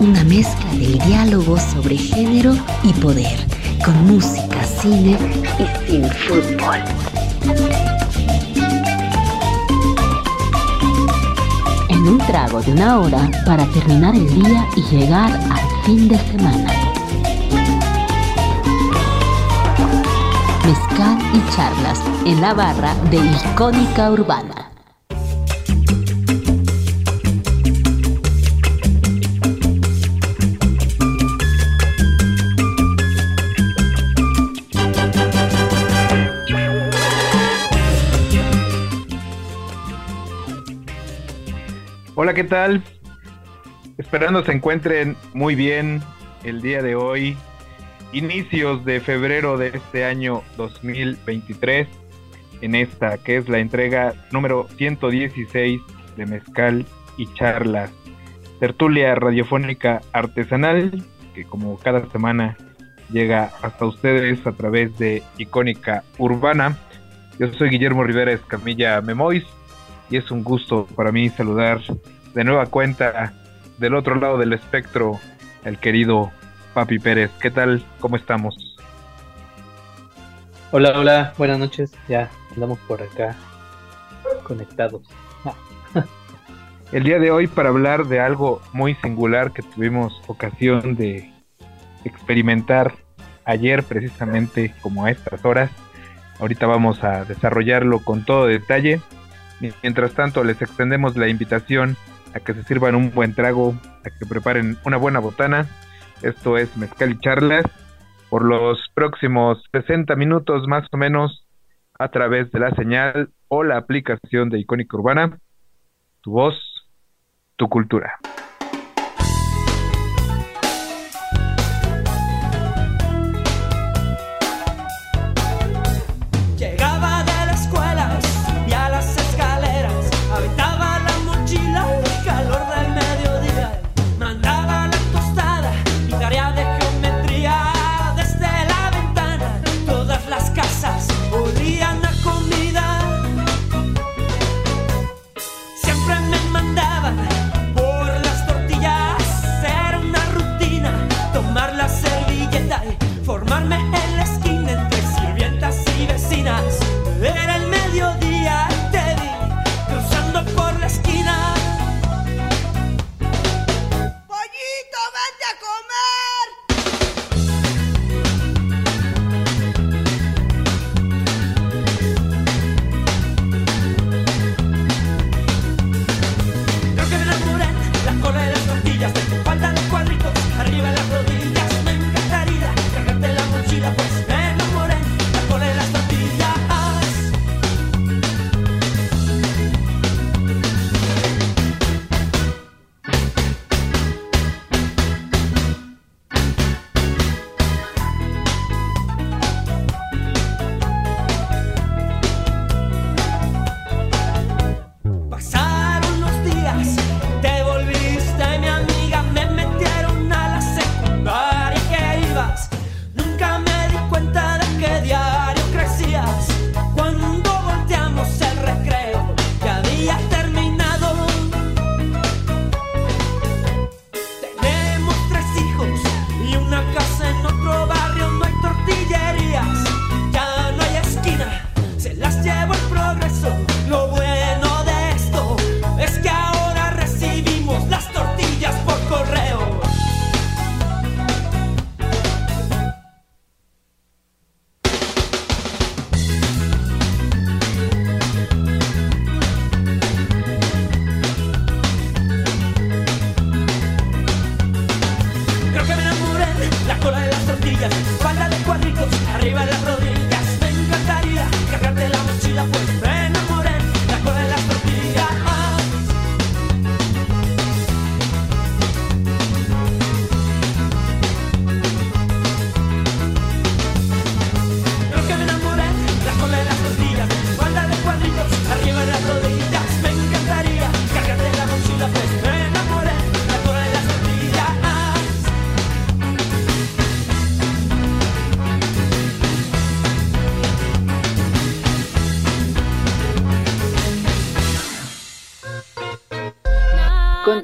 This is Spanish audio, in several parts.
una mezcla del diálogo sobre género y poder, con música, cine y sin fútbol. En un trago de una hora para terminar el día y llegar al fin de semana. Mezcal y charlas en la barra de Icónica Urbana. Hola, ¿qué tal? Esperando se encuentren muy bien el día de hoy, inicios de febrero de este año 2023, en esta que es la entrega número 116 de Mezcal y Charlas, tertulia radiofónica artesanal, que como cada semana llega hasta ustedes a través de Icónica Urbana. Yo soy Guillermo Rivera Escamilla Memois y es un gusto para mí saludar de nueva cuenta del otro lado del espectro el querido Papi Pérez. ¿Qué tal? ¿Cómo estamos? Hola, hola, buenas noches. Ya andamos por acá conectados. El día de hoy para hablar de algo muy singular que tuvimos ocasión de experimentar ayer precisamente como a estas horas. Ahorita vamos a desarrollarlo con todo detalle. Mientras tanto les extendemos la invitación a que se sirvan un buen trago, a que preparen una buena botana. Esto es Mezcal y Charlas por los próximos 60 minutos más o menos a través de la señal o la aplicación de Icónica Urbana. Tu voz, tu cultura.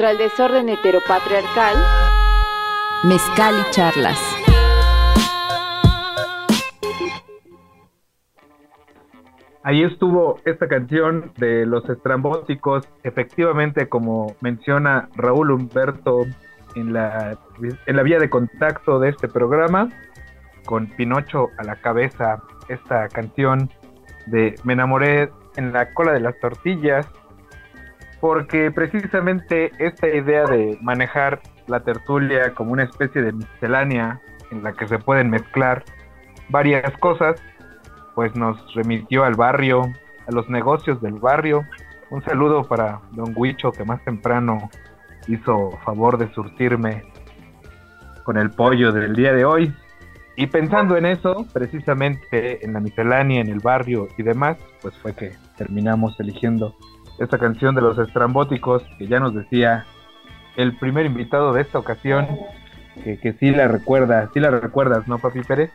Contra el desorden heteropatriarcal, Mezcal y charlas. Ahí estuvo esta canción de Los Estrambóticos, efectivamente como menciona Raúl Humberto en la, en la vía de contacto de este programa, con Pinocho a la cabeza, esta canción de Me enamoré en la cola de las tortillas, porque precisamente esta idea de manejar la tertulia como una especie de miscelánea en la que se pueden mezclar varias cosas, pues nos remitió al barrio, a los negocios del barrio. Un saludo para don Huicho que más temprano hizo favor de surtirme con el pollo del día de hoy. Y pensando en eso, precisamente en la miscelánea, en el barrio y demás, pues fue que terminamos eligiendo esta canción de los estrambóticos que ya nos decía el primer invitado de esta ocasión, que, que sí la recuerda, sí la recuerdas, ¿no, Papi Pérez?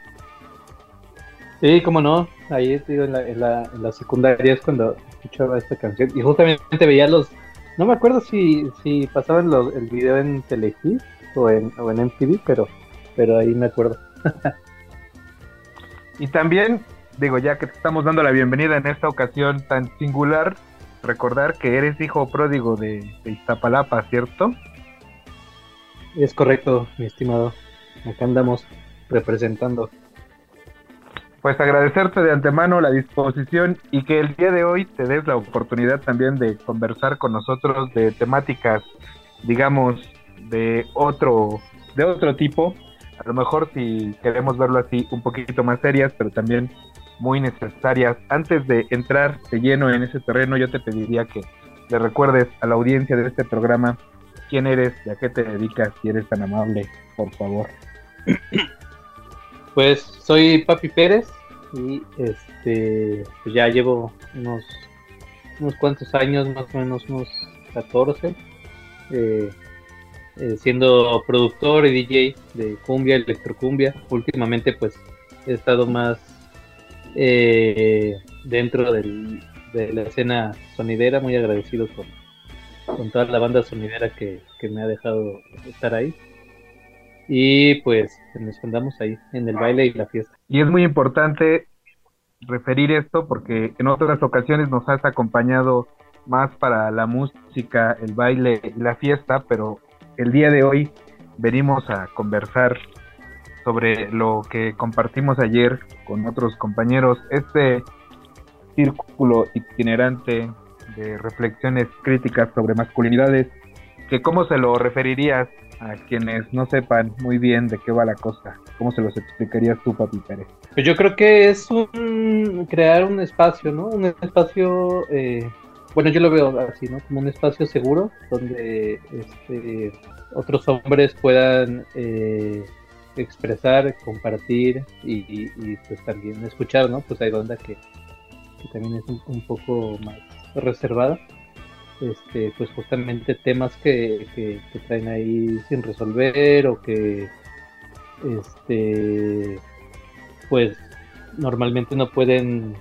Sí, cómo no. Ahí digo, en, la, en, la, en la secundaria es cuando escuchaba esta canción y justamente veía los. No me acuerdo si, si pasaban los, el video en Telehit o en, o en MTV, pero, pero ahí me acuerdo. y también, digo, ya que te estamos dando la bienvenida en esta ocasión tan singular, recordar que eres hijo pródigo de, de Iztapalapa, ¿cierto? Es correcto, mi estimado. Acá andamos representando pues agradecerte de antemano la disposición y que el día de hoy te des la oportunidad también de conversar con nosotros de temáticas, digamos, de otro, de otro tipo. A lo mejor si queremos verlo así, un poquito más serias, pero también muy necesarias. Antes de entrar de lleno en ese terreno, yo te pediría que le recuerdes a la audiencia de este programa quién eres y a qué te dedicas, si eres tan amable, por favor. Pues soy Papi Pérez y este pues ya llevo unos unos cuantos años, más o menos unos 14, eh, eh, siendo productor y DJ de cumbia, electrocumbia. Últimamente pues he estado más eh, dentro del, de la escena sonidera, muy agradecido con, toda la banda sonidera que, que me ha dejado estar ahí y pues nos andamos ahí en el baile y la fiesta. Y es muy importante referir esto porque en otras ocasiones nos has acompañado más para la música, el baile y la fiesta, pero el día de hoy venimos a conversar sobre lo que compartimos ayer con otros compañeros, este círculo itinerante de reflexiones críticas sobre masculinidades, que cómo se lo referirías a quienes no sepan muy bien de qué va la cosa? ¿Cómo se los explicarías tú, Papi Pérez? Pues yo creo que es un crear un espacio, ¿no? Un espacio, eh, bueno, yo lo veo así, ¿no? Como un espacio seguro donde este, otros hombres puedan eh, expresar, compartir y, pues también escuchar, ¿no? Pues hay banda que, que también es un, un poco más reservada este, pues justamente temas que, que, que, traen ahí sin resolver o que este pues normalmente no pueden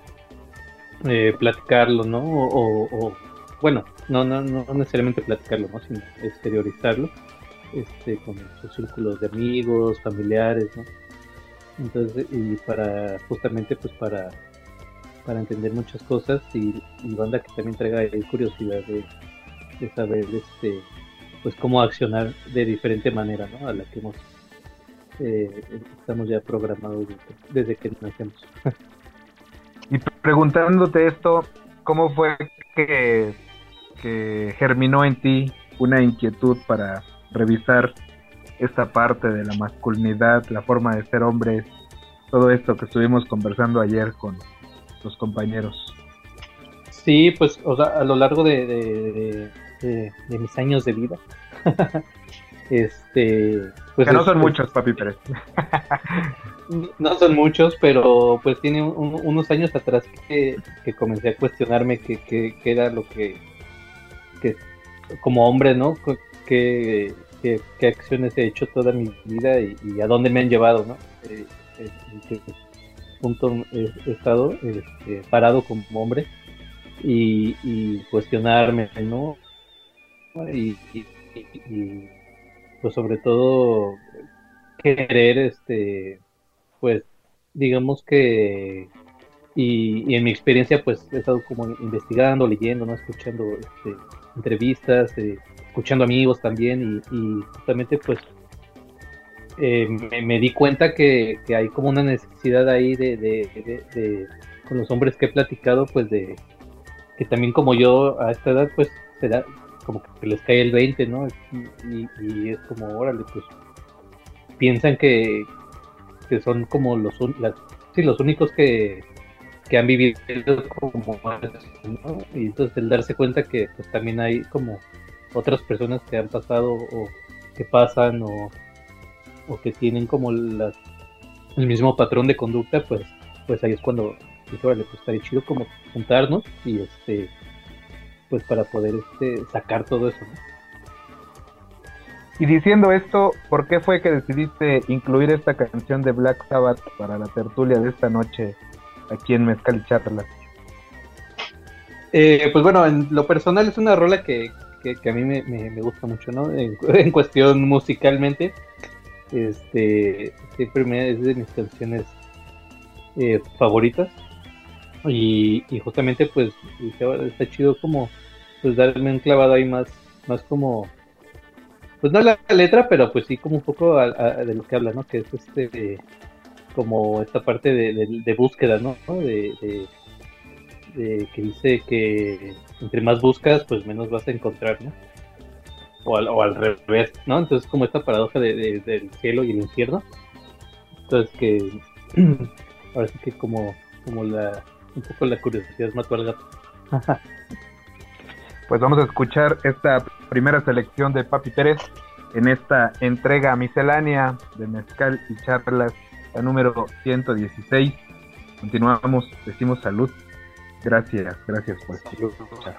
eh, platicarlo, ¿no? O, o, bueno, no, no, no necesariamente platicarlo, ¿no? Sino exteriorizarlo este, con sus círculos de amigos, familiares, ¿no? Entonces, y para, justamente pues para para entender muchas cosas y, banda que también traiga curiosidad de, de, saber este pues cómo accionar de diferente manera ¿no? a la que hemos eh, estamos ya programados desde, desde que nacemos y preguntándote esto cómo fue que, que germinó en ti una inquietud para revisar esta parte de la masculinidad, la forma de ser hombres, todo esto que estuvimos conversando ayer con, los compañeros. Sí, pues o sea, a lo largo de, de, de, de mis años de vida. este, pues que no son muchos, papi Pérez. no son muchos, pero pues tiene un, unos años atrás que, que, comencé a cuestionarme qué que, que, era lo que, que como hombre, ¿no? ¿Qué, qué, qué acciones he hecho toda mi vida y, a dónde me han llevado, ¿no? Eh, eh, punto he, estado este, parado como hombre y, cuestionarme, ¿no? Y, pues sobre todo querer, este, pues digamos que, y, en mi experiencia pues he estado como investigando, leyendo, ¿no? escuchando este, entrevistas, eh, escuchando amigos también y, justamente pues eh, me, di cuenta que, hay como una necesidad ahí de, de, con los hombres que he platicado pues de que también como yo a esta edad pues será como que les cae el 20, ¿no? Y, es como, órale, pues piensan que, que son como los, sí, los únicos que, que han vivido como ¿no? Y entonces el darse cuenta que pues también hay como otras personas que han pasado o que pasan o, o que tienen como las, el mismo patrón de conducta, pues, pues ahí es cuando, pues, órale, pues estaría chido como juntarnos y este pues para poder este, sacar todo eso. Y diciendo esto, ¿por qué fue que decidiste incluir esta canción de Black Sabbath para la tertulia de esta noche aquí en Mezcal y Charlas? Eh, pues bueno, en lo personal es una rola que, a mí me, gusta mucho, ¿no? En, cuestión musicalmente, este, siempre es de mis canciones eh, favoritas. Y, justamente pues está chido como pues darme un clavado ahí más, más como, pues no la letra, pero pues sí como un poco de lo que habla, ¿no? Que es este, como esta parte de, búsqueda, ¿no? De, que dice que entre más buscas, pues menos vas a encontrar, ¿no? O al, o al revés, ¿no? Entonces como esta paradoja del cielo y el infierno. Entonces que ahora sí que como, como la un poco la curiosidad mató al gato. pues vamos a escuchar esta primera selección de Papi Pérez en esta entrega miscelánea de Mezcal y Charlas, la número 116. Continuamos, decimos salud. Gracias, gracias por escuchar.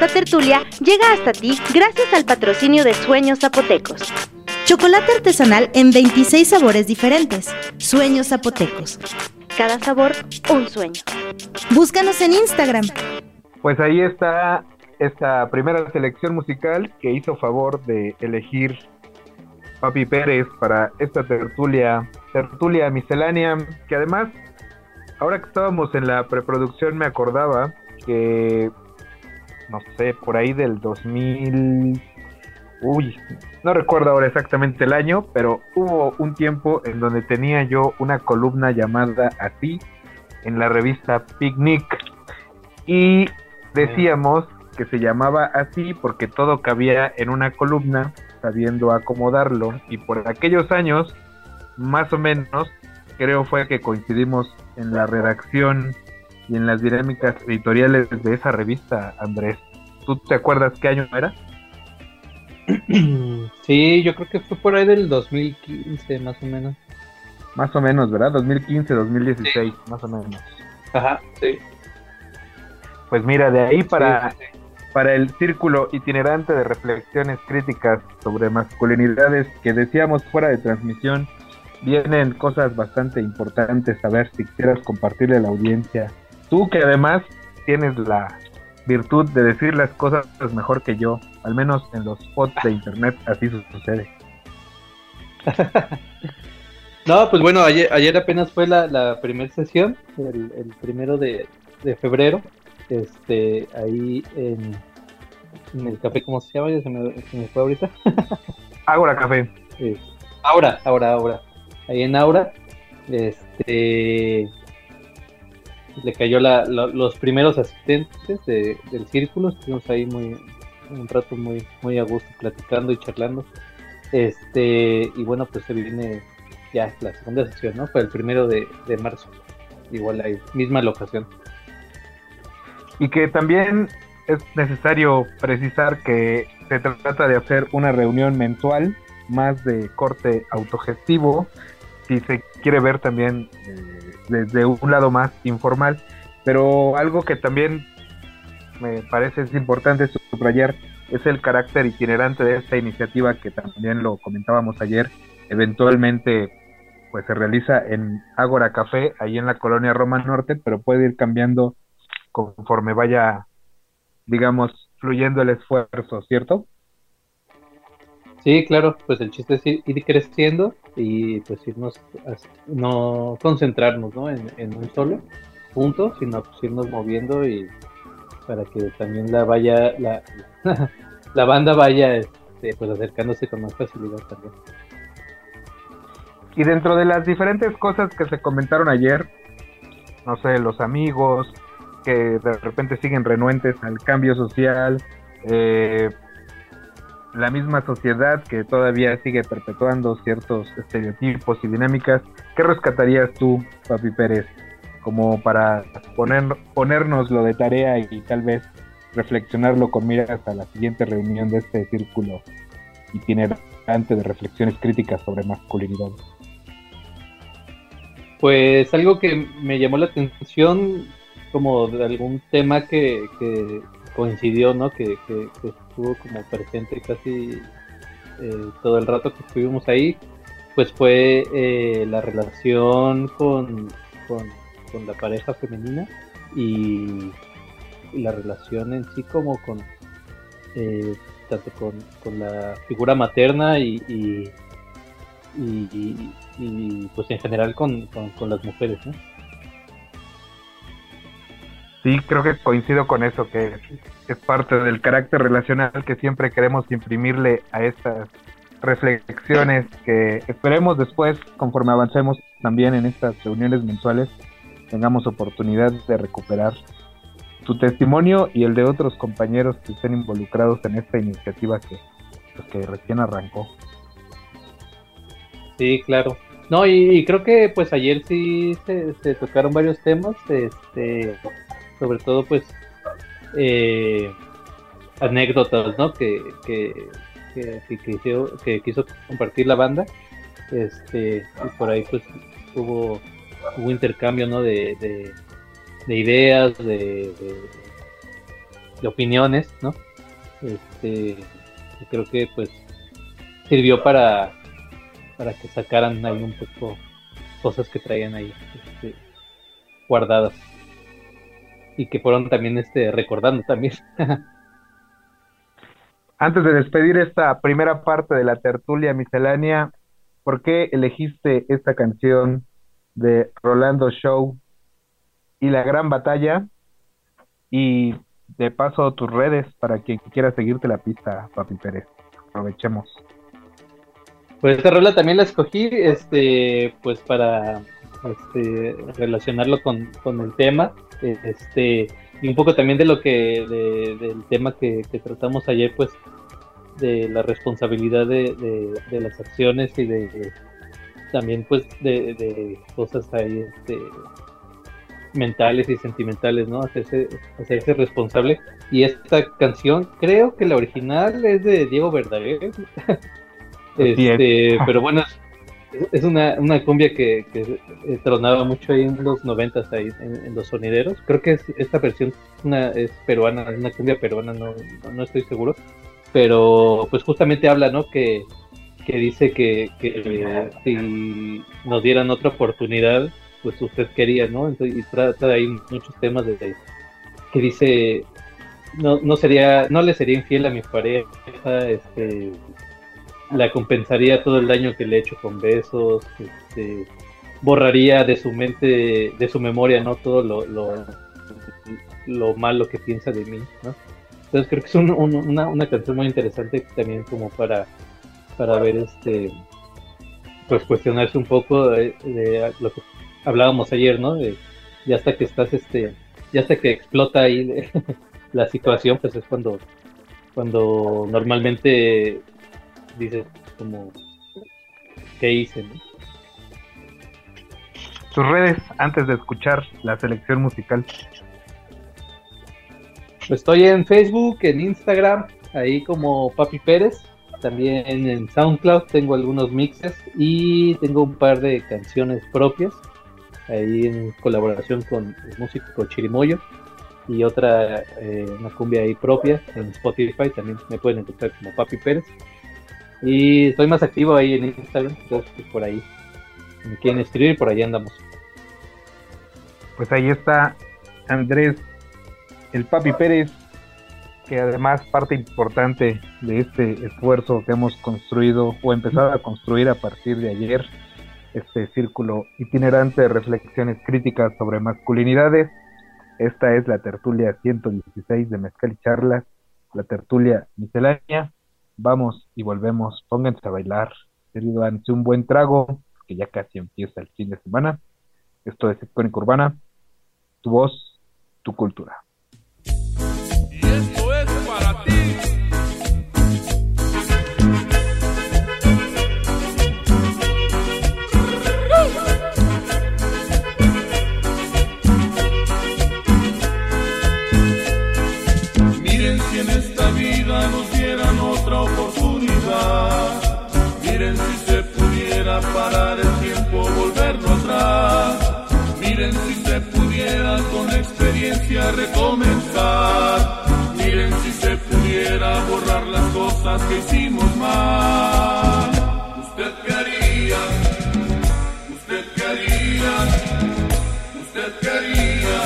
Esta tertulia llega hasta ti gracias al patrocinio de Sueños Zapotecos. Chocolate artesanal en 26 sabores diferentes. Sueños Zapotecos. Cada sabor, un sueño. Búscanos en Instagram. Pues ahí está esta primera selección musical que hizo favor de elegir Papi Pérez para esta tertulia, tertulia miscelánea, que además, ahora que estábamos en la preproducción me acordaba que no sé, por ahí del 2000... Uy, no recuerdo ahora exactamente el año, pero hubo un tiempo en donde tenía yo una columna llamada Así en la revista Picnic. Y decíamos que se llamaba así porque todo cabía en una columna, sabiendo acomodarlo. Y por aquellos años, más o menos, creo fue que coincidimos en la redacción y en las dinámicas editoriales de esa revista, Andrés. ¿Tú te acuerdas qué año era? Sí, yo creo que fue por ahí del 2015, más o menos. Más o menos, ¿verdad? 2015, 2016, más o menos. Ajá, sí. Pues mira, de ahí para, para el círculo itinerante de reflexiones críticas sobre masculinidades que decíamos fuera de transmisión, vienen cosas bastante importantes a ver si quisieras compartirle a la audiencia Tú que además tienes la virtud de decir las cosas mejor que yo, al menos en los spots de internet así sucede. no, pues bueno, ayer, ayer apenas fue la, la primera sesión, el, primero de, febrero, este, ahí en, el café, ¿cómo se llama? Ya se me, fue ahorita. Ágora Café. ahora, ahora, ahora. Ahí en Aura, este, le cayó la, los primeros asistentes del círculo, estuvimos ahí muy un rato muy muy a gusto platicando y charlando. Este, y bueno, pues se viene ya la segunda sesión, ¿no? Fue el primero de, marzo. Igual hay misma locación. Y que también es necesario precisar que se trata de hacer una reunión mensual más de corte autogestivo si se quiere ver también eh, desde un lado más informal. Pero algo que también me parece es importante subrayar es el carácter itinerante de esta iniciativa que también lo comentábamos ayer. Eventualmente pues se realiza en Ágora Café, ahí en la colonia Roma Norte, pero puede ir cambiando conforme vaya, digamos, fluyendo el esfuerzo, ¿cierto? Sí, claro, pues el chiste es ir, creciendo y pues irnos, no concentrarnos ¿no? En, un solo punto, sino pues irnos moviendo y para que también la vaya, la, la banda vaya este, pues acercándose con más facilidad también. Y dentro de las diferentes cosas que se comentaron ayer, no sé, los amigos que de repente siguen renuentes al cambio social, eh, la misma sociedad que todavía sigue perpetuando ciertos estereotipos y dinámicas, ¿qué rescatarías tú, Papi Pérez, como para poner, ponernos lo de tarea y tal vez reflexionarlo con miras a la siguiente reunión de este círculo itinerante de reflexiones críticas sobre masculinidad? Pues algo que me llamó la atención como de algún tema que, que coincidió, ¿no? Que, estuvo como presente casi eh, todo el rato que estuvimos ahí, pues fue eh, la relación con, con, la pareja femenina y, la relación en sí como con eh, tanto con, la figura materna y, y, y, pues en general con, con las mujeres, ¿no? Sí, creo que coincido con eso, que es parte del carácter relacional que siempre queremos imprimirle a estas reflexiones que esperemos después, conforme avancemos también en estas reuniones mensuales, tengamos oportunidad de recuperar tu testimonio y el de otros compañeros que estén involucrados en esta iniciativa que, que recién arrancó. Sí, claro. No, y, creo que pues ayer sí se, se tocaron varios temas, este sobre todo pues eh, anécdotas ¿no? que, que, que, quiso, compartir la banda este y por ahí pues hubo hubo intercambio ¿no? de, de, ideas de, opiniones, ¿no? Este, creo que pues sirvió para, para que sacaran ahí un poco cosas que traían ahí este, guardadas y que fueron también este recordando también. Antes de despedir esta primera parte de la tertulia miscelánea, ¿por qué elegiste esta canción de Rolando Show y la gran batalla? Y de paso tus redes para quien quiera seguirte la pista, Papi Pérez. Aprovechemos. Pues esta rola también la escogí, este, pues para este, relacionarlo con, el tema, este, y un poco también de lo que, del tema que, tratamos ayer, pues, de la responsabilidad de, las acciones y de, también, pues, de, cosas ahí, este, mentales y sentimentales, ¿no? Hacerse, hacerse responsable. Y esta canción, creo que la original es de Diego Verdaguer. Este, pero bueno, es una, una cumbia que, que, tronaba mucho ahí en los noventas ahí en, los sonideros. Creo que esta versión una, es peruana, es una cumbia peruana, no, no, estoy seguro. Pero pues justamente habla, ¿no? Que, que dice que, que si nos dieran otra oportunidad, pues usted quería, ¿no? Entonces, y trata ahí muchos temas de, que dice no, no sería, no le sería infiel a mi pareja, este la compensaría todo el daño que le he hecho con besos, este, borraría de su mente, de su memoria, ¿no? Todo lo, lo, malo que piensa de mí, ¿no? Entonces creo que es una, una, canción muy interesante también como para, para ver este, pues cuestionarse un poco de, lo que hablábamos ayer, ¿no? De, ya hasta que estás, este, ya hasta que explota ahí la situación, pues es cuando, cuando normalmente dices como, ¿qué hice? Tus redes antes de escuchar la selección musical. Estoy en Facebook, en Instagram, ahí como Papi Pérez. También en SoundCloud tengo algunos mixes y tengo un par de canciones propias, ahí en colaboración con el músico Chirimoyo y otra, eh, una cumbia ahí propia en Spotify, también me pueden encontrar como Papi Pérez. Y estoy más activo ahí en Instagram, entonces por ahí. me quieren escribir, por ahí andamos. Pues ahí está Andrés, el Papi Pérez, que además parte importante de este esfuerzo que hemos construido o empezado a construir a partir de ayer, este círculo itinerante de reflexiones críticas sobre masculinidades. Esta es la tertulia 116 de Mezcal y Charlas, la tertulia miscelánea vamos y volvemos, pónganse a bailar, ante un buen trago, que ya casi empieza el fin de semana. Esto es Icónica Urbana, tu voz, tu cultura. Y esto es para ti. parar recomenzar. Miren si se pudiera borrar las cosas que hicimos mal. ¿Usted qué haría? ¿Usted qué haría? ¿Usted qué haría?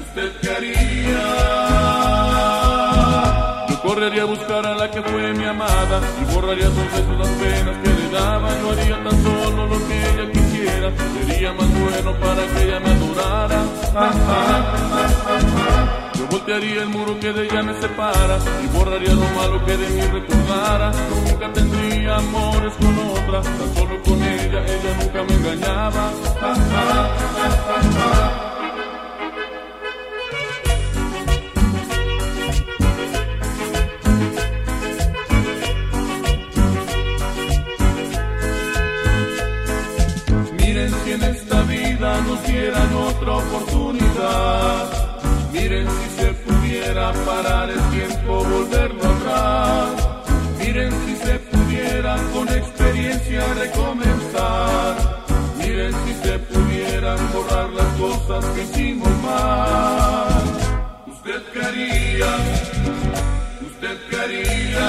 ¿Usted qué haría? Yo correría a buscar a la que fue mi amada y borraría sus besos las penas que no haría tan solo lo que ella quisiera, sería más bueno para que ella me adorara. Yo voltearía el muro que de ella me separa y borraría lo malo que de mí recordara. Nunca tendría amores con otra, tan solo con ella, ella nunca me engañaba. Otra oportunidad. Miren si se pudiera parar el tiempo, volverlo atrás. Miren si se pudiera con experiencia recomenzar. Miren si se pudieran borrar las cosas que hicimos mal. ¿Usted quería? ¿Usted quería?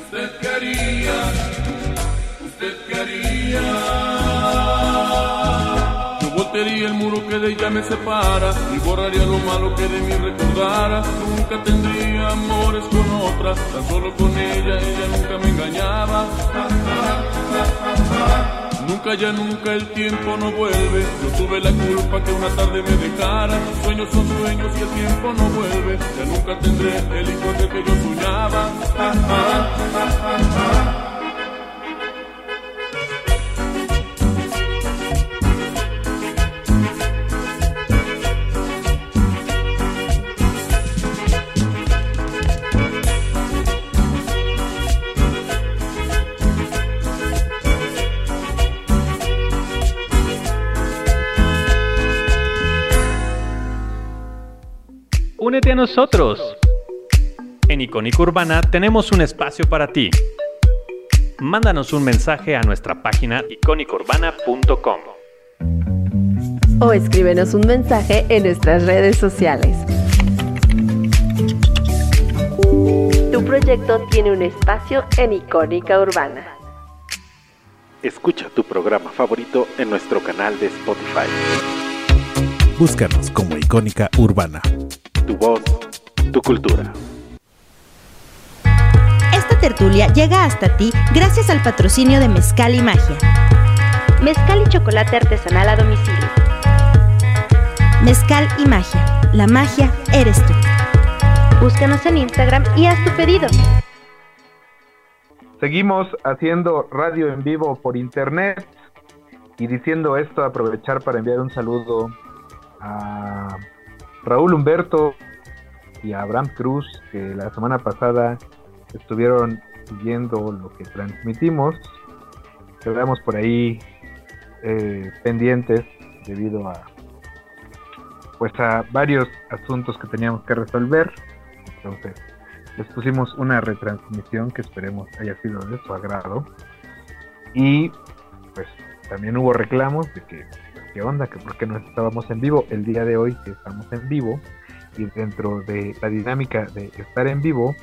¿Usted quería? ¿Usted quería? Voltearía el muro que de ella me separa y borraría lo malo que de mí recordara. Nunca tendría amores con otra, tan solo con ella, ella nunca me engañaba. Nunca ya nunca el tiempo no vuelve. Yo tuve la culpa que una tarde me dejara. Sueños son sueños y el tiempo no vuelve. Ya nunca tendré el hijo que yo soñaba. A nosotros. En Icónica Urbana tenemos un espacio para ti. Mándanos un mensaje a nuestra página icónicaurbana.com o escríbenos un mensaje en nuestras redes sociales. Tu proyecto tiene un espacio en Icónica Urbana. Escucha tu programa favorito en nuestro canal de Spotify. Búscanos como Icónica Urbana tu voz, tu cultura. Esta tertulia llega hasta ti gracias al patrocinio de Mezcal y Magia. Mezcal y chocolate artesanal a domicilio. Mezcal y Magia. La magia eres tú. Búscanos en Instagram y haz tu pedido. Seguimos haciendo radio en vivo por internet y diciendo esto, aprovechar para enviar un saludo a Raúl Humberto y Abraham Cruz, que la semana pasada estuvieron siguiendo lo que transmitimos. Quedamos por ahí eh, pendientes debido a pues a varios asuntos que teníamos que resolver. Entonces, les pusimos una retransmisión que esperemos haya sido de su agrado. Y pues también hubo reclamos de que qué onda, que por qué no estábamos en vivo. El día de hoy estamos en vivo y dentro de la dinámica de estar en vivo,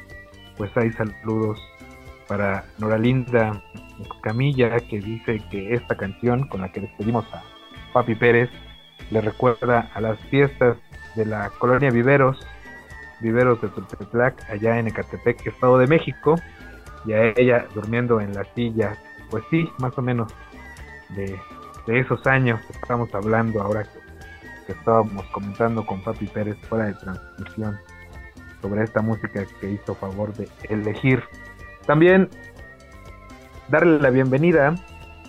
pues hay saludos para Noralinda Camilla que dice que esta canción con la que despedimos a Papi Pérez le recuerda a las fiestas de la colonia Viveros, Viveros de Tultepec, allá en Ecatepec, Estado de México, y a ella durmiendo en la silla, pues sí, más o menos de de esos años que estamos hablando ahora que, estábamos comentando con Papi Pérez fuera de transmisión sobre esta música que hizo favor de elegir. También darle la bienvenida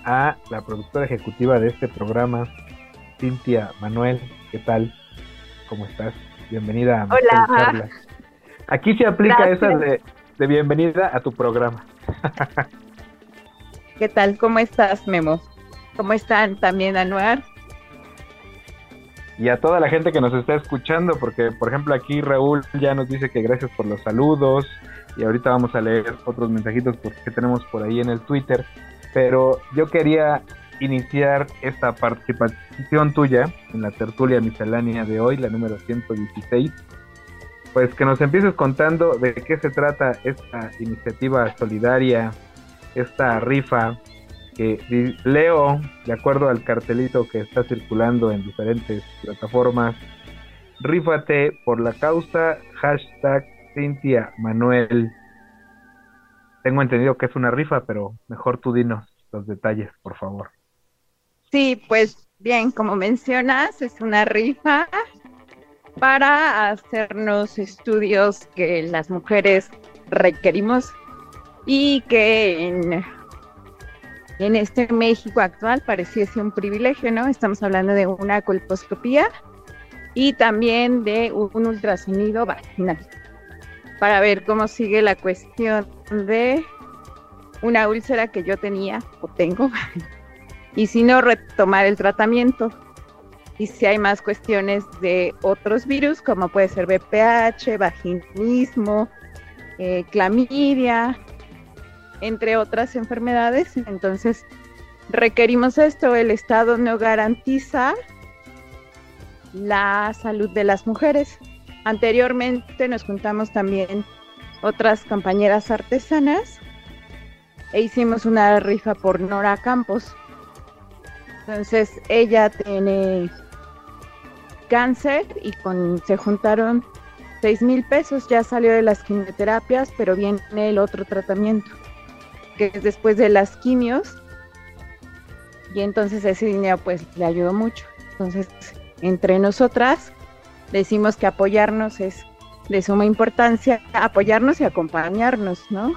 a la productora ejecutiva de este programa, Cintia Manuel. ¿Qué tal? ¿Cómo estás? Bienvenida a Hola. Aquí se aplica esa de, de bienvenida a tu programa. ¿Qué tal? ¿Cómo estás, Memo? ¿Cómo están también, Anuar? Y a toda la gente que nos está escuchando, porque por ejemplo aquí Raúl ya nos dice que gracias por los saludos y ahorita vamos a leer otros mensajitos que tenemos por ahí en el Twitter, pero yo quería iniciar esta participación tuya en la tertulia miscelánea de hoy, la número 116, pues que nos empieces contando de qué se trata esta iniciativa solidaria, esta rifa que leo, de acuerdo al cartelito que está circulando en diferentes plataformas, rífate por la causa, hashtag Cintia Manuel. Tengo entendido que es una rifa, pero mejor tú dinos los detalles, por favor. Sí, pues bien, como mencionas, es una rifa para hacernos estudios que las mujeres requerimos y que en este México actual pareciese un privilegio, ¿no? Estamos hablando de una colposcopía y también de un ultrasonido vaginal. Para ver cómo sigue la cuestión de una úlcera que yo tenía o tengo. Y si no retomar el tratamiento. Y si hay más cuestiones de otros virus como puede ser BPH, vaginismo, eh, clamidia, entre otras enfermedades. Entonces, requerimos esto. El Estado no garantiza la salud de las mujeres. anteriormente nos juntamos también otras compañeras artesanas e hicimos una rifa por Nora Campos. Entonces ella tiene cáncer y con se juntaron seis mil pesos, ya salió de las quimioterapias, pero viene el otro tratamiento, que es después de las quimios, y entonces ese dinero pues le ayudó mucho. Entonces, entre nosotras decimos que apoyarnos es de suma importancia, apoyarnos y acompañarnos, ¿no?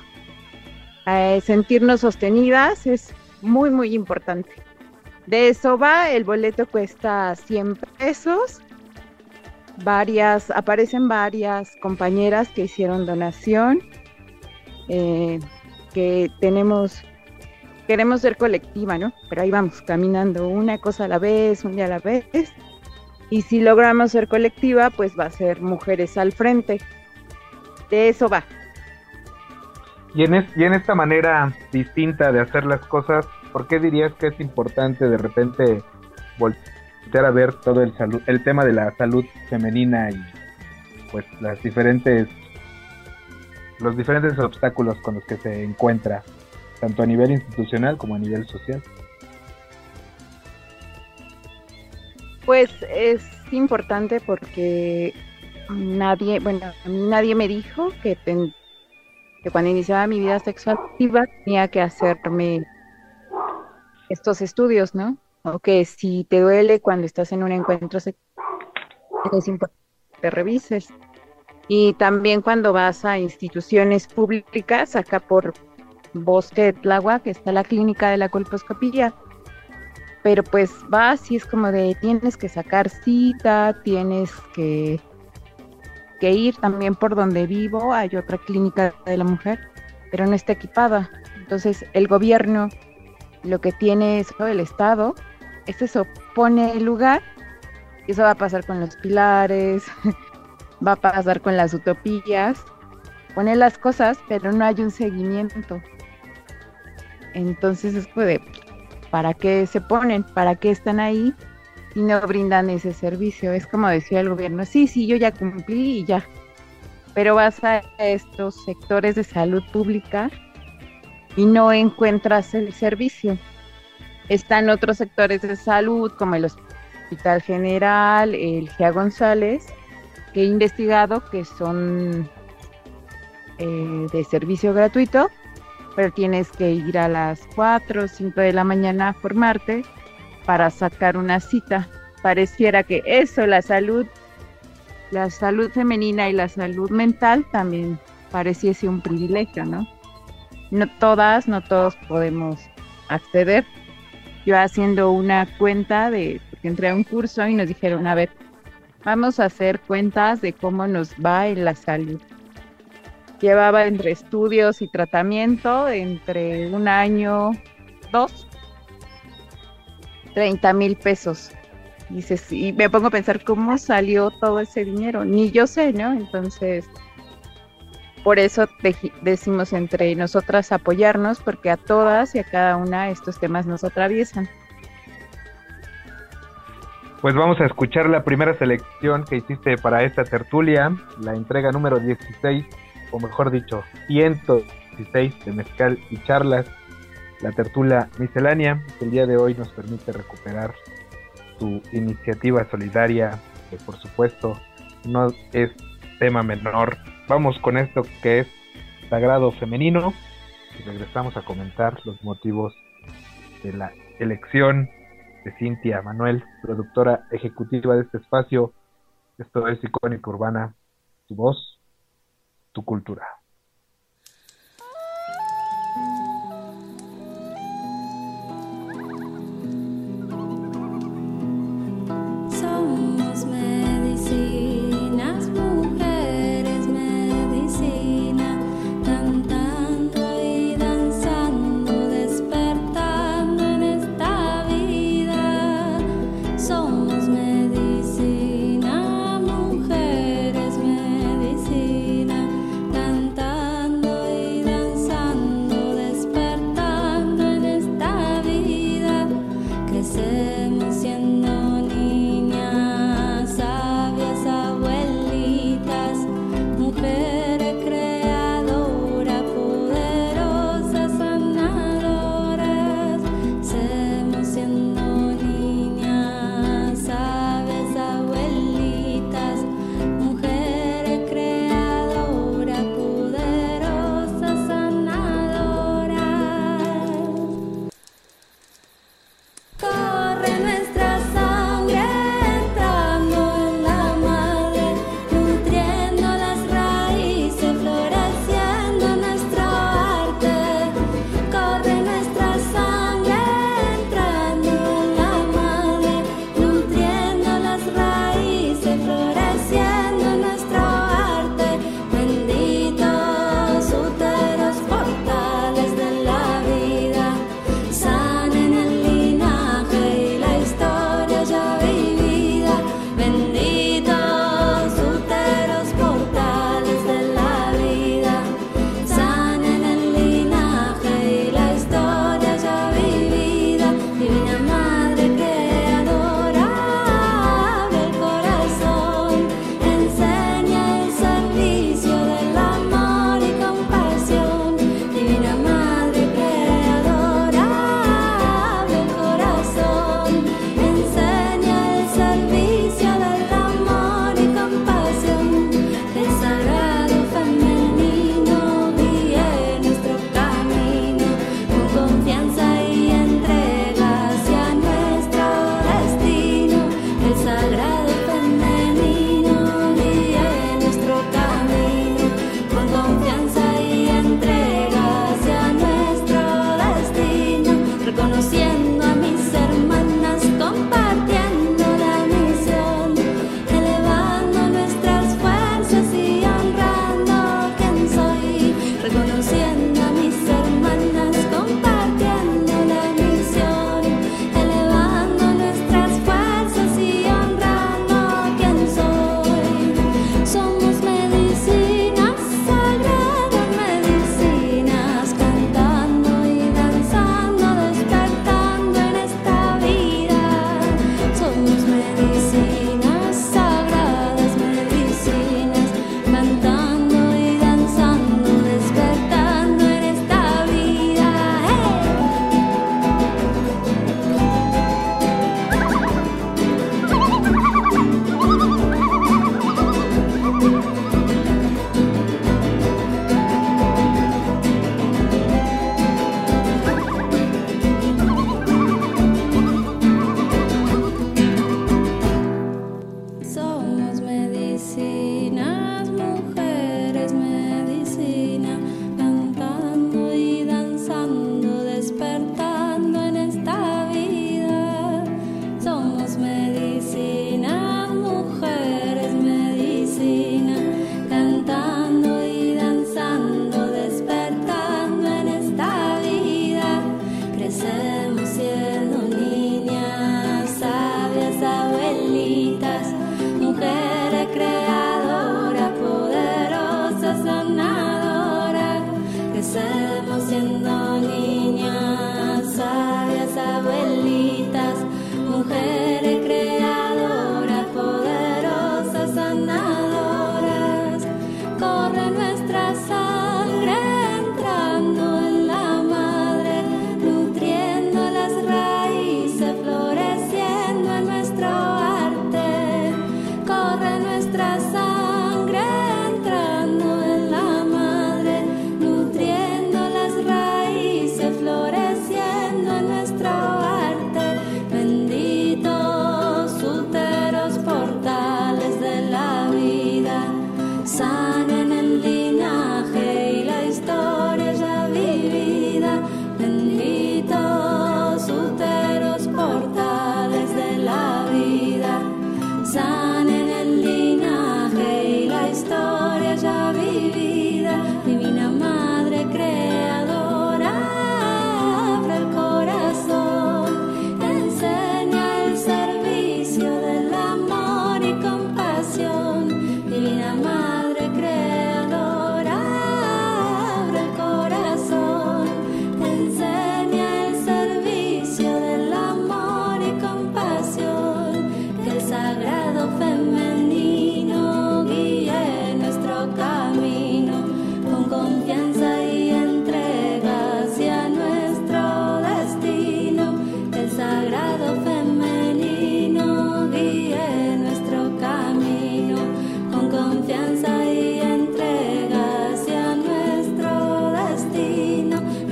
Eh, sentirnos sostenidas es muy, muy importante. De eso va, el boleto cuesta 100 pesos. Varias, aparecen varias compañeras que hicieron donación, eh, que tenemos, queremos ser colectiva, ¿no? Pero ahí vamos, caminando una cosa a la vez, un día a la vez. Y si logramos ser colectiva, pues va a ser mujeres al frente. De eso va. Y en, y en esta manera distinta de hacer las cosas, ¿por qué dirías que es importante de repente voltear a ver todo el salud, el tema de la salud femenina y pues las diferentes los diferentes obstáculos con los que se encuentra, tanto a nivel institucional como a nivel social? Pues es importante porque nadie, bueno, a mí nadie me dijo que, cuando iniciaba mi vida sexual tenía que hacerme estos estudios, ¿no? O que si te duele cuando estás en un encuentro sexual, es importante que te revises. Y también cuando vas a instituciones públicas, acá por Bosque de Tláhuac, que está la clínica de la colposcopía, pero pues vas y es como de tienes que sacar cita, tienes que, que ir también por donde vivo, hay otra clínica de la mujer, pero no está equipada. Entonces el gobierno lo que tiene es el Estado, es eso, pone el lugar, y eso va a pasar con los pilares, va a pasar con las utopías, pone las cosas, pero no hay un seguimiento. Entonces es de, ¿para qué se ponen? ¿Para qué están ahí? Y no brindan ese servicio. Es como decía el gobierno, sí, sí, yo ya cumplí y ya. Pero vas a estos sectores de salud pública y no encuentras el servicio. Están otros sectores de salud como el Hospital General, el GEA González, que he investigado que son eh, de servicio gratuito pero tienes que ir a las 4 o 5 de la mañana a formarte para sacar una cita. Pareciera que eso, la salud, la salud femenina y la salud mental también pareciese un privilegio, ¿no? No todas, no todos podemos acceder. Yo haciendo una cuenta de, porque entré a un curso y nos dijeron, a ver, vamos a hacer cuentas de cómo nos va en la salud llevaba entre estudios y tratamiento entre un año, dos, 30 mil pesos. Y, y me pongo a pensar cómo salió todo ese dinero. Ni yo sé, ¿no? Entonces, por eso decimos entre nosotras apoyarnos, porque a todas y a cada una estos temas nos atraviesan. Pues vamos a escuchar la primera selección que hiciste para esta tertulia, la entrega número 16 o mejor dicho, 116 de mezcal y charlas, la tertulia miscelánea, que el día de hoy nos permite recuperar su iniciativa solidaria, que por supuesto no es tema menor. Vamos con esto que es Sagrado Femenino y regresamos a comentar los motivos de la elección de Cintia Manuel, productora ejecutiva de este espacio. Esto es Icónica Urbana, su voz tu cultura.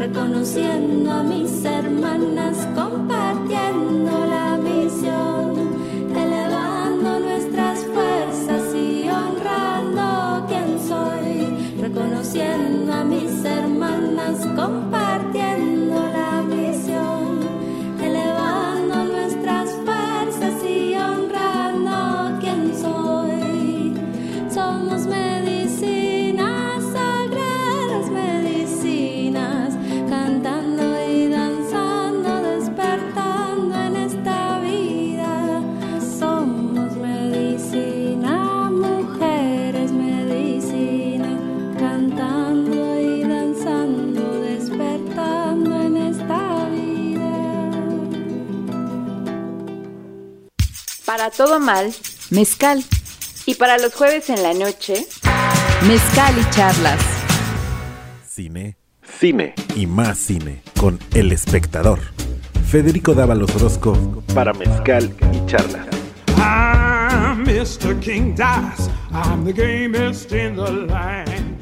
reconociendo a mis hermanas, compartiéndolas. Todo mal, mezcal. Y para los jueves en la noche, mezcal y charlas. Cine, cine y más cine con El Espectador. Federico Dávalos Orozco para mezcal y charlas. Mr. King I'm the gamest in the line.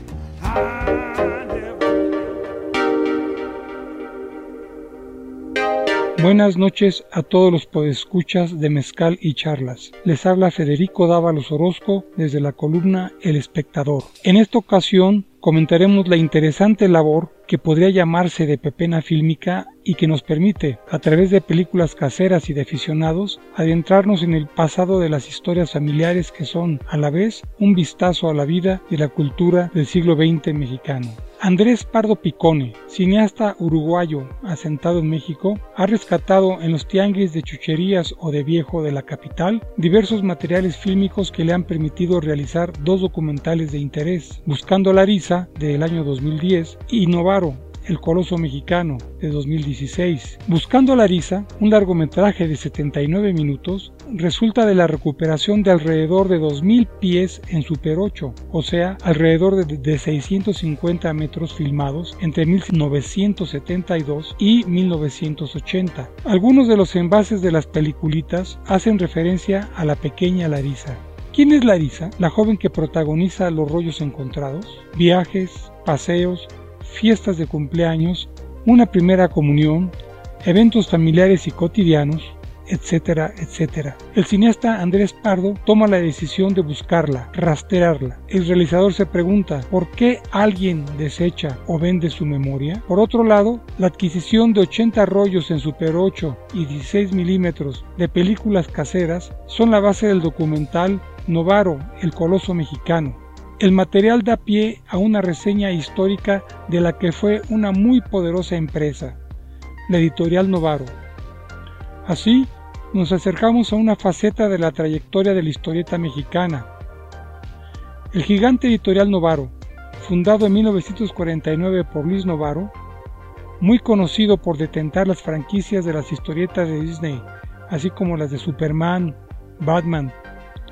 Buenas noches a todos los podescuchas de Mezcal y Charlas. Les habla Federico Dávalos Orozco desde la columna El Espectador. En esta ocasión comentaremos la interesante labor que podría llamarse de pepena fílmica y que nos permite, a través de películas caseras y de aficionados, adentrarnos en el pasado de las historias familiares que son, a la vez, un vistazo a la vida y la cultura del siglo XX mexicano. Andrés Pardo Picone, cineasta uruguayo asentado en México, ha rescatado en los tianguis de chucherías o de viejo de la capital diversos materiales fílmicos que le han permitido realizar dos documentales de interés, Buscando la Risa, del año 2010, y Innovar el Coloso Mexicano de 2016. Buscando la risa, un largometraje de 79 minutos, resulta de la recuperación de alrededor de 2.000 pies en Super 8, o sea, alrededor de, de 650 metros filmados entre 1972 y 1980. Algunos de los envases de las peliculitas hacen referencia a la pequeña Larisa. ¿Quién es Larisa? La joven que protagoniza los rollos encontrados, viajes, paseos, fiestas de cumpleaños, una primera comunión, eventos familiares y cotidianos, etcétera, etcétera. El cineasta Andrés Pardo toma la decisión de buscarla, rastrearla. El realizador se pregunta por qué alguien desecha o vende su memoria. Por otro lado, la adquisición de 80 rollos en Super 8 y 16 milímetros de películas caseras son la base del documental Novaro, el coloso mexicano, el material da pie a una reseña histórica de la que fue una muy poderosa empresa, la editorial Novaro. Así, nos acercamos a una faceta de la trayectoria de la historieta mexicana. El gigante editorial Novaro, fundado en 1949 por Luis Novaro, muy conocido por detentar las franquicias de las historietas de Disney, así como las de Superman, Batman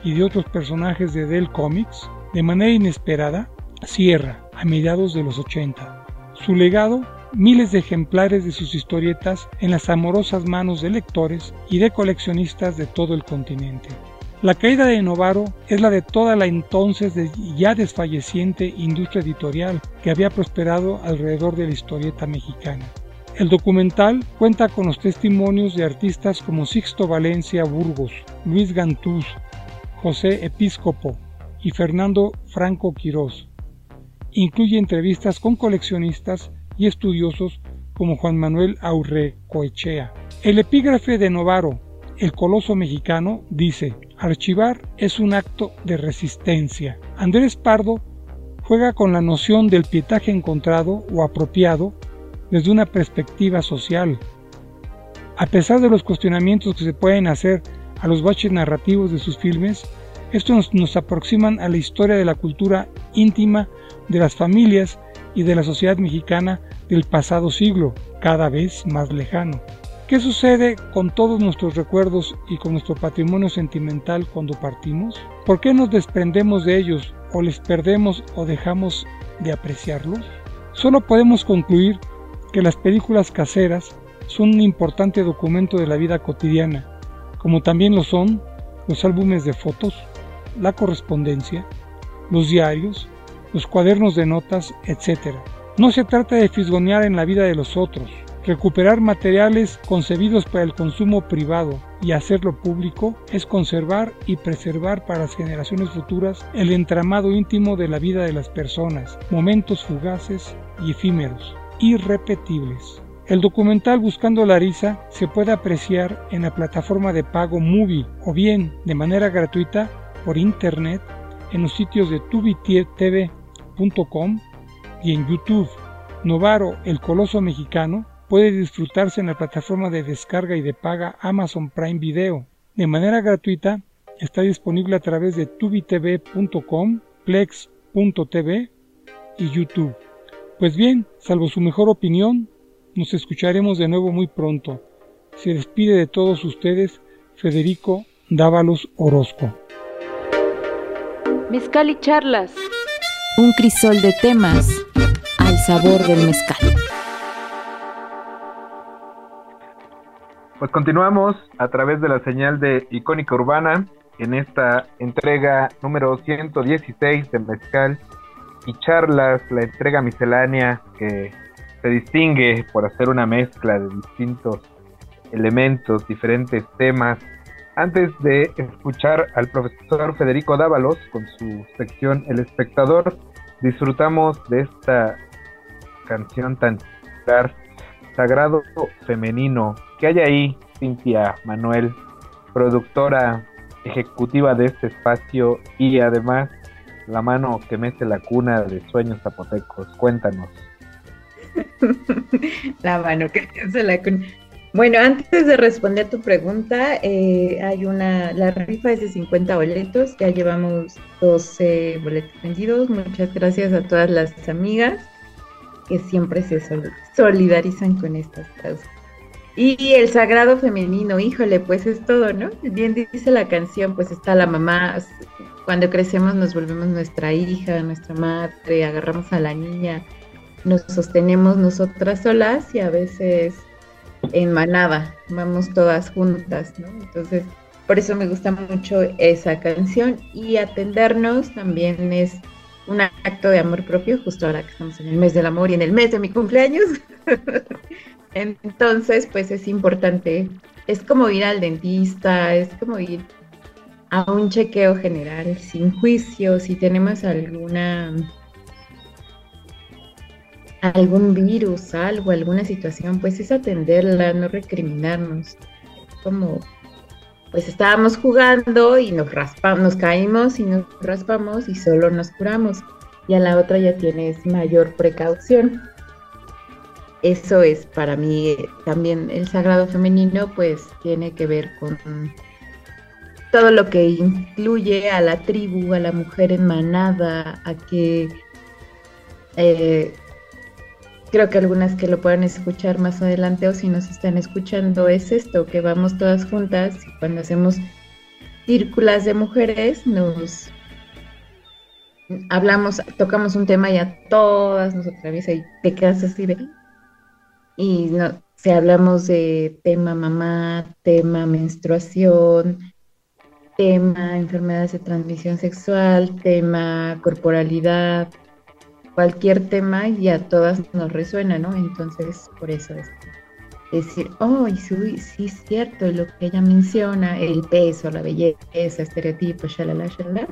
y de otros personajes de Dell Comics, de manera inesperada, cierra a mediados de los 80. Su legado, miles de ejemplares de sus historietas en las amorosas manos de lectores y de coleccionistas de todo el continente. La caída de Novaro es la de toda la entonces ya desfalleciente industria editorial que había prosperado alrededor de la historieta mexicana. El documental cuenta con los testimonios de artistas como Sixto Valencia Burgos, Luis Gantús, José Episcopo, y Fernando Franco Quirós. Incluye entrevistas con coleccionistas y estudiosos como Juan Manuel Coechea. El epígrafe de Novaro, el coloso mexicano, dice, archivar es un acto de resistencia. Andrés Pardo juega con la noción del pietaje encontrado o apropiado desde una perspectiva social. A pesar de los cuestionamientos que se pueden hacer a los baches narrativos de sus filmes, estos nos, aproximan a la historia de la cultura íntima de las familias y de la sociedad mexicana del pasado siglo, cada vez más lejano. ¿Qué sucede con todos nuestros recuerdos y con nuestro patrimonio sentimental cuando partimos? ¿Por qué nos desprendemos de ellos o les perdemos o dejamos de apreciarlos? Solo podemos concluir que las películas caseras son un importante documento de la vida cotidiana, como también lo son los álbumes de fotos, la correspondencia, los diarios, los cuadernos de notas, etc. No se trata de fisgonear en la vida de los otros, Recuperar materiales concebidos para el consumo privado y hacerlo público es conservar y preservar para las generaciones futuras el entramado íntimo de la vida de las personas, momentos fugaces y efímeros, irrepetibles. El documental Buscando la Risa se puede apreciar en la plataforma de pago Movie o bien de manera gratuita por internet en los sitios de tubitv.com y en YouTube. Novaro, el coloso mexicano, puede disfrutarse en la plataforma de descarga y de paga Amazon Prime Video. De manera gratuita, está disponible a través de tubitv.com, plex.tv y YouTube. Pues bien, salvo su mejor opinión, nos escucharemos de nuevo muy pronto. Se despide de todos ustedes Federico Dávalos Orozco. Mezcal y charlas. Un crisol de temas al sabor del mezcal. Pues continuamos a través de la señal de Icónica Urbana en esta entrega número 116 de Mezcal y Charlas, la entrega miscelánea que se distingue por hacer una mezcla de distintos elementos, diferentes temas. Antes de escuchar al profesor Federico Dávalos con su sección El espectador, disfrutamos de esta canción tan sagrado femenino ¿Qué hay ahí, Cintia Manuel, productora ejecutiva de este espacio y además la mano que mete la cuna de sueños zapotecos? Cuéntanos. la mano que mete la cuna. Bueno, antes de responder tu pregunta, eh, hay una, la rifa es de 50 boletos, ya llevamos 12 boletos vendidos. Muchas gracias a todas las amigas que siempre se solidarizan con estas causas. Y el sagrado femenino, híjole, pues es todo, ¿no? Bien dice la canción, pues está la mamá, cuando crecemos nos volvemos nuestra hija, nuestra madre, agarramos a la niña, nos sostenemos nosotras solas y a veces en manada, vamos todas juntas, ¿no? Entonces, por eso me gusta mucho esa canción y atendernos también es un acto de amor propio, justo ahora que estamos en el mes del amor y en el mes de mi cumpleaños. Entonces, pues es importante, es como ir al dentista, es como ir a un chequeo general sin juicio, si tenemos alguna algún virus, algo, alguna situación, pues es atenderla, no recriminarnos. Como pues estábamos jugando y nos raspamos, nos caímos y nos raspamos y solo nos curamos. Y a la otra ya tienes mayor precaución eso es para mí también el sagrado femenino, pues tiene que ver con todo lo que incluye a la tribu, a la mujer en manada, a que eh, creo que algunas que lo puedan escuchar más adelante o si nos están escuchando es esto, que vamos todas juntas y cuando hacemos círculas de mujeres nos hablamos, tocamos un tema y a todas nos atraviesa y te quedas así de y no, si hablamos de tema mamá, tema menstruación, tema enfermedades de transmisión sexual, tema corporalidad, cualquier tema y a todas nos resuena, ¿no? Entonces, por eso es decir, oh, sí, sí es cierto lo que ella menciona, el peso, la belleza, estereotipos, shalala, shalala,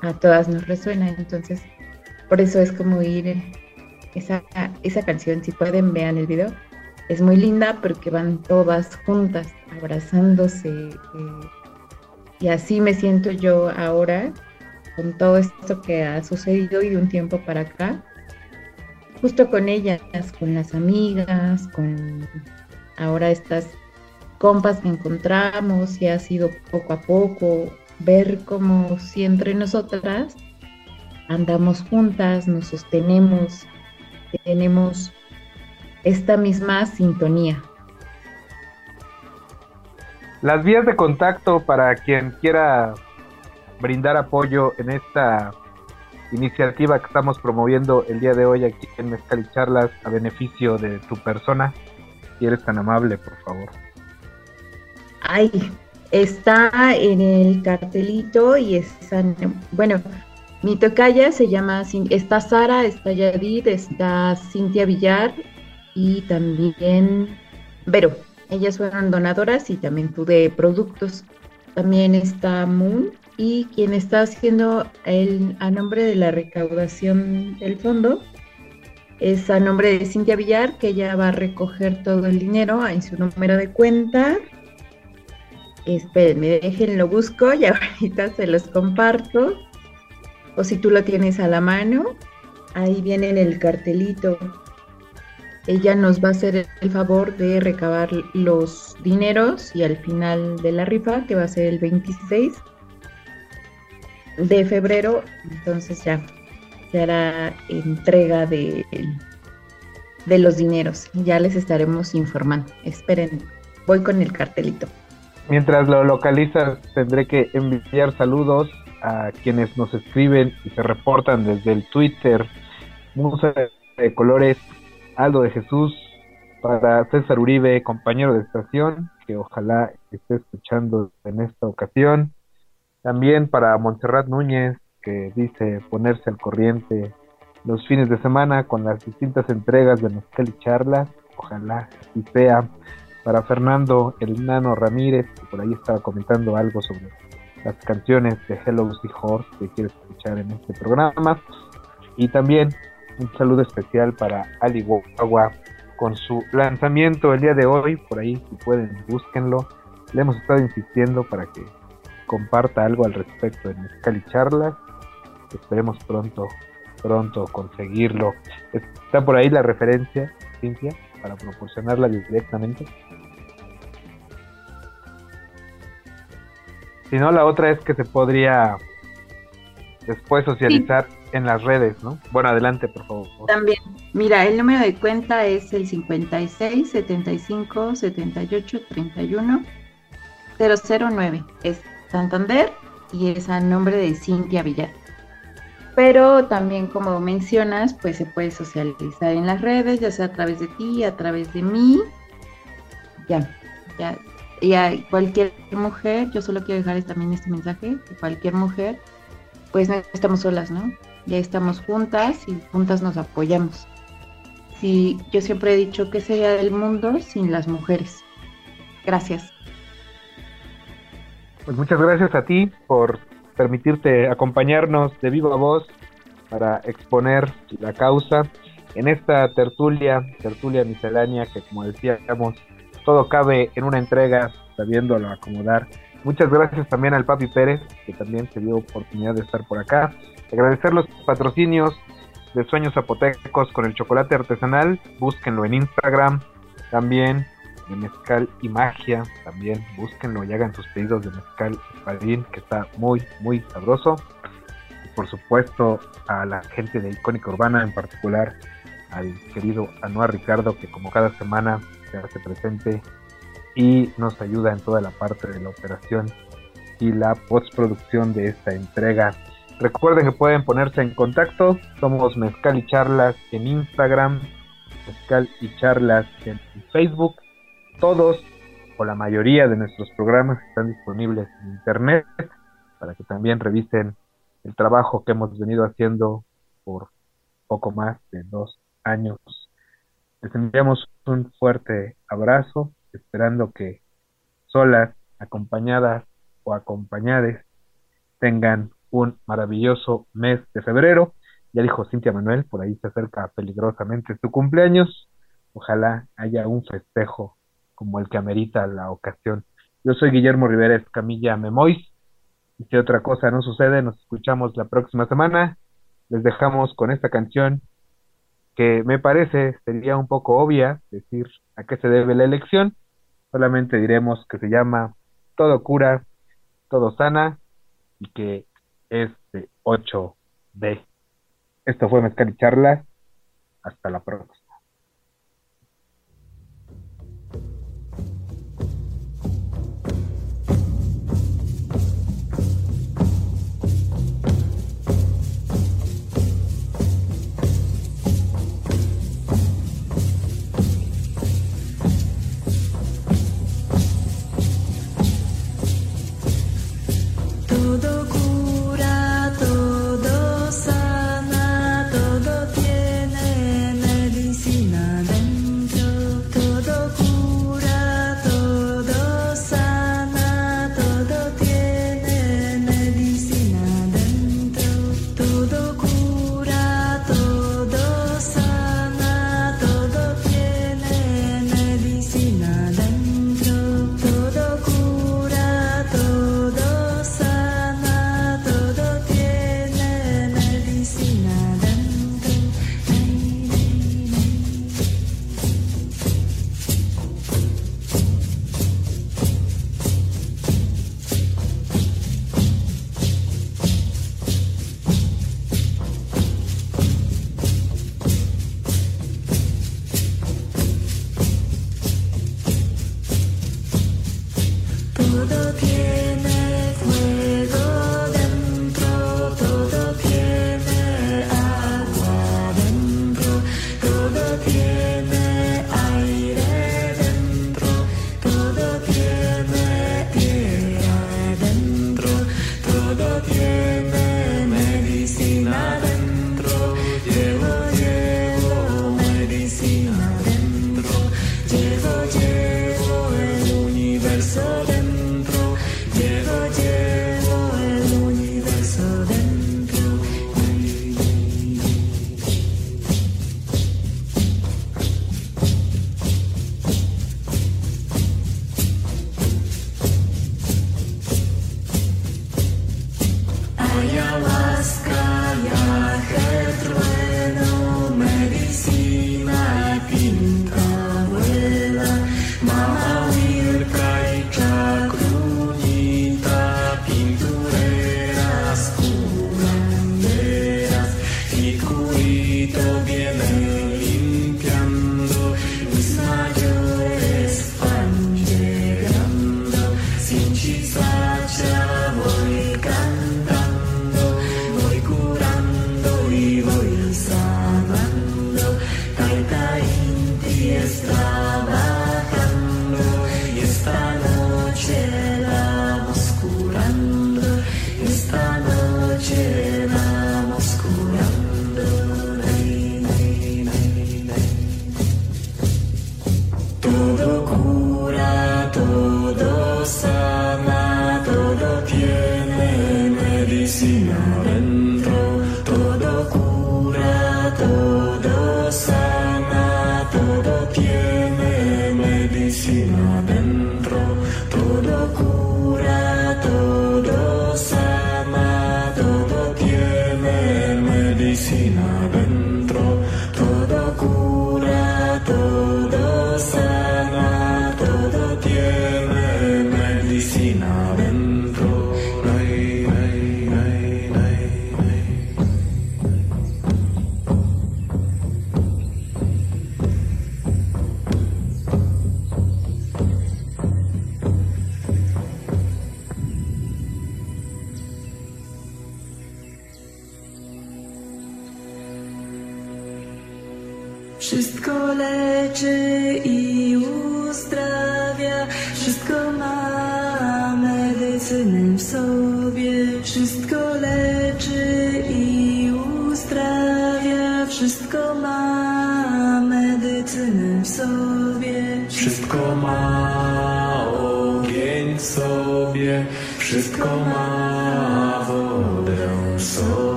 a todas nos resuena, entonces, por eso es como ir esa, esa canción, si pueden vean el video, es muy linda porque van todas juntas, abrazándose. Eh, y así me siento yo ahora con todo esto que ha sucedido y de un tiempo para acá, justo con ellas, con las amigas, con ahora estas compas que encontramos y ha sido poco a poco ver cómo si entre nosotras andamos juntas, nos sostenemos, tenemos esta misma sintonía. Las vías de contacto para quien quiera brindar apoyo en esta iniciativa que estamos promoviendo el día de hoy aquí en Mezcal y Charlas a beneficio de tu persona. Si eres tan amable, por favor. Ay, está en el cartelito y está, bueno, mi tocaya se llama, está Sara, está Yadid, está Cintia Villar y también Vero. Ellas fueron donadoras y también pude productos. También está Moon y quien está haciendo el, a nombre de la recaudación del fondo es a nombre de Cintia Villar, que ella va a recoger todo el dinero en su número de cuenta. Espérenme, déjenlo busco y ahorita se los comparto. O si tú lo tienes a la mano, ahí viene en el cartelito. Ella nos va a hacer el favor de recabar los dineros y al final de la rifa, que va a ser el 26 de febrero, entonces ya se hará entrega de, de los dineros. Ya les estaremos informando. Esperen, voy con el cartelito. Mientras lo localizas, tendré que enviar saludos a quienes nos escriben y se reportan desde el Twitter. Musa de Colores, Aldo de Jesús, para César Uribe, compañero de estación, que ojalá esté escuchando en esta ocasión. También para Montserrat Núñez, que dice ponerse al corriente los fines de semana con las distintas entregas de Mezcal y Charlas. Ojalá así sea. Para Fernando El Nano Ramírez, que por ahí estaba comentando algo sobre las canciones de Hello Horse que quiere escuchar en este programa. Y también un saludo especial para Ali con su lanzamiento el día de hoy. Por ahí, si pueden, búsquenlo. Le hemos estado insistiendo para que comparta algo al respecto de Mezcal Charlas. Esperemos pronto, pronto conseguirlo. Está por ahí la referencia, Cintia, para proporcionarla directamente. Si no, la otra es que se podría después socializar en las redes, ¿no? Bueno, adelante, por favor. También, mira, el número de cuenta es el 56 75 78 31 009. Es Santander y es a nombre de Cintia Villar. Pero también, como mencionas, pues se puede socializar en las redes, ya sea a través de ti, a través de mí. Ya, ya. Y cualquier mujer, yo solo quiero dejarles también este mensaje, que cualquier mujer, pues no estamos solas, ¿no? Ya estamos juntas y juntas nos apoyamos. Sí, yo siempre he dicho que sería del mundo sin las mujeres. Gracias. Pues muchas gracias a ti por permitirte acompañarnos de viva voz para exponer la causa en esta tertulia, tertulia miscelánea que como decíamos, todo cabe en una entrega, sabiéndolo acomodar. Muchas gracias también al Papi Pérez, que también se dio oportunidad de estar por acá. Agradecer los patrocinios de Sueños Zapotecos con el chocolate artesanal, búsquenlo en Instagram. También mezcal y magia. También búsquenlo y hagan sus pedidos de mezcal espadín, que está muy, muy sabroso. Y por supuesto, a la gente de Icónica Urbana, en particular al querido Anuar Ricardo, que como cada semana se hace presente y nos ayuda en toda la parte de la operación y la postproducción de esta entrega. Recuerden que pueden ponerse en contacto. Somos Mezcal y Charlas en Instagram, Mezcal y Charlas en Facebook todos o la mayoría de nuestros programas están disponibles en internet para que también revisen el trabajo que hemos venido haciendo por poco más de dos años. Les enviamos un fuerte abrazo, esperando que solas, acompañadas o acompañadas tengan un maravilloso mes de febrero. Ya dijo Cintia Manuel, por ahí se acerca peligrosamente su cumpleaños. Ojalá haya un festejo como el que amerita la ocasión. Yo soy Guillermo Rivera Escamilla Memois. Y si otra cosa no sucede, nos escuchamos la próxima semana. Les dejamos con esta canción que me parece sería un poco obvia decir a qué se debe la elección. Solamente diremos que se llama Todo cura, todo sana y que es de 8B. Esto fue Mezcal y Charla. Hasta la próxima.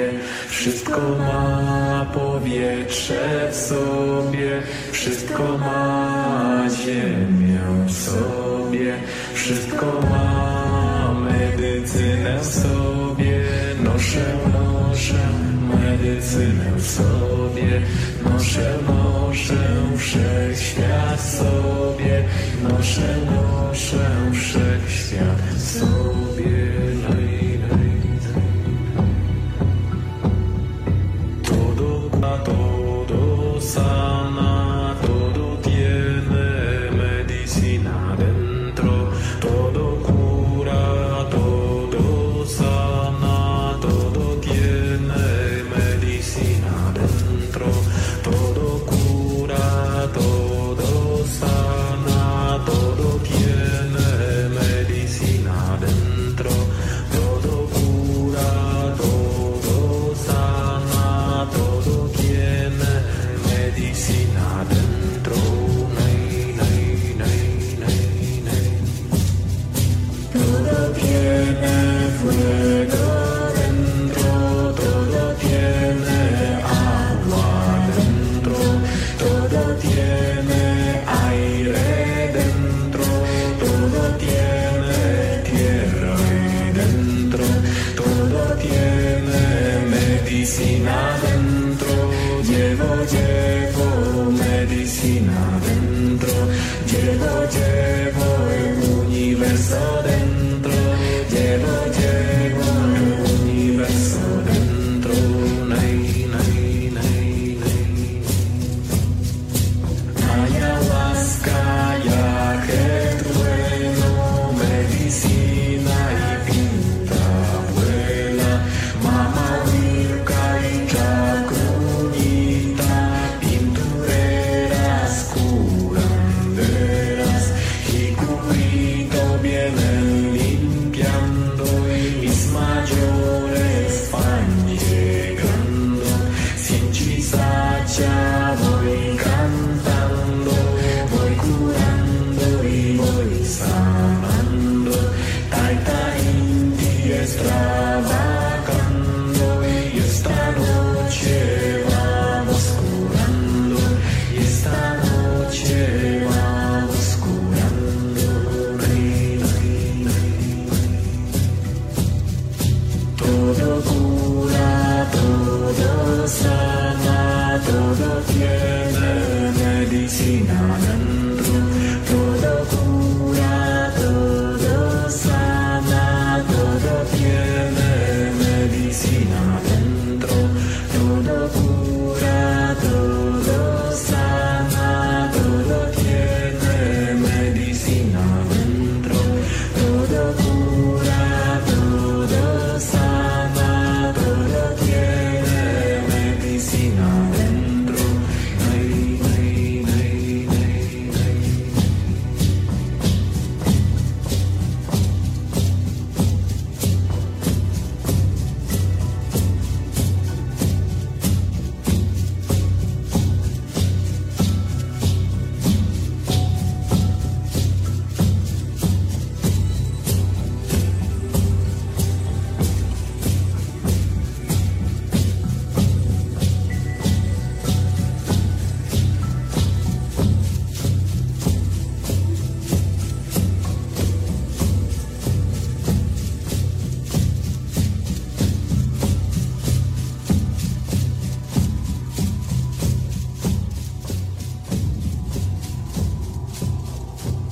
sobie, wszystko ma powietrze w sobie, wszystko ma ziemię w sobie, wszystko ma medycynę w sobie, noszę, noszę medycynę w sobie, noszę, noszę wszechświat w sobie, noszę, noszę wszechświat w sobie.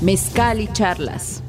Mezcal y charlas.